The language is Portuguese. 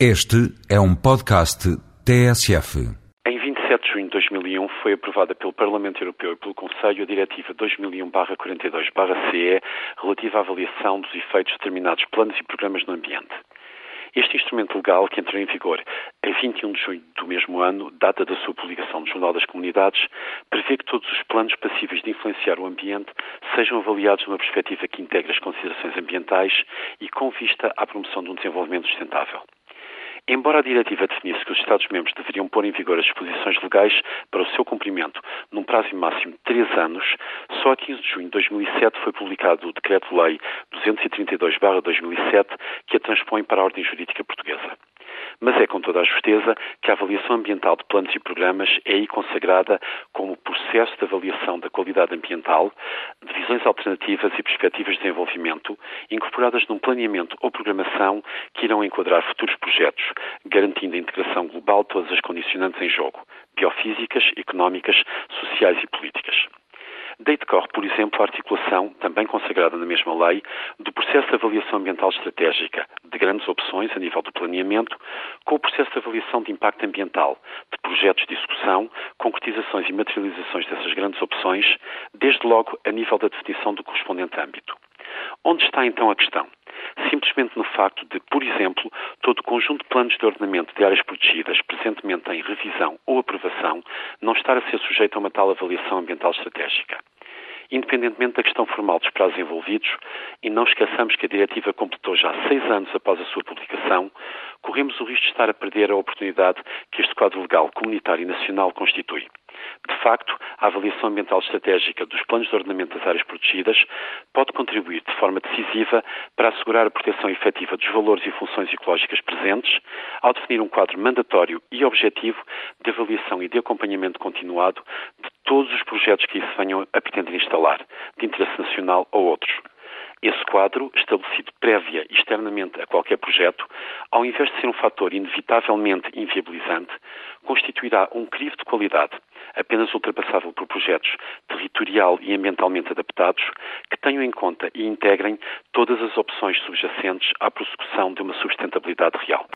Este é um podcast TSF. Em 27 de junho de 2001 foi aprovada pelo Parlamento Europeu e pelo Conselho a Diretiva 2001-42-CE relativa à avaliação dos efeitos de determinados planos e programas no ambiente. Este instrumento legal, que entrou em vigor a 21 de junho do mesmo ano, data da sua publicação no Jornal das Comunidades, prevê que todos os planos passíveis de influenciar o ambiente sejam avaliados numa perspectiva que integre as considerações ambientais e com vista à promoção de um desenvolvimento sustentável. Embora a diretiva definisse que os Estados-membros deveriam pôr em vigor as disposições legais para o seu cumprimento num prazo máximo de três anos, só a 15 de junho de 2007 foi publicado o Decreto-Lei 232-2007 que a transpõe para a ordem jurídica portuguesa mas é com toda a justeza que a avaliação ambiental de planos e programas é aí consagrada como processo de avaliação da qualidade ambiental, de visões alternativas e perspectivas de desenvolvimento, incorporadas num planeamento ou programação que irão enquadrar futuros projetos, garantindo a integração global de todas as condicionantes em jogo, biofísicas, económicas, sociais e políticas. Decorre, por exemplo, a articulação, também consagrada na mesma lei, do processo de avaliação ambiental estratégica, de grandes opções a nível do planeamento, com o processo de avaliação de impacto ambiental, de projetos de execução, concretizações e materializações dessas grandes opções, desde logo a nível da definição do correspondente âmbito. Onde está então a questão? Simplesmente no facto de, por exemplo, todo o conjunto de planos de ordenamento de áreas protegidas presentemente em revisão ou aprovação não estar a ser sujeito a uma tal avaliação ambiental estratégica. Independentemente da questão formal dos prazos envolvidos, e não esqueçamos que a diretiva completou já seis anos após a sua publicação, corremos o risco de estar a perder a oportunidade que este quadro legal comunitário e nacional constitui. De facto, a avaliação ambiental estratégica dos planos de ordenamento das áreas protegidas pode contribuir de forma decisiva para assegurar a proteção efetiva dos valores e funções ecológicas presentes, ao definir um quadro mandatório e objetivo de avaliação e de acompanhamento continuado de todos os projetos que isso venham a pretender instalar, de interesse nacional ou outros. Esse quadro, estabelecido prévia e externamente a qualquer projeto, ao invés de ser um fator inevitavelmente inviabilizante, constituirá um crivo de qualidade, apenas ultrapassável por projetos territorial e ambientalmente adaptados, que tenham em conta e integrem todas as opções subjacentes à prossecução de uma sustentabilidade real.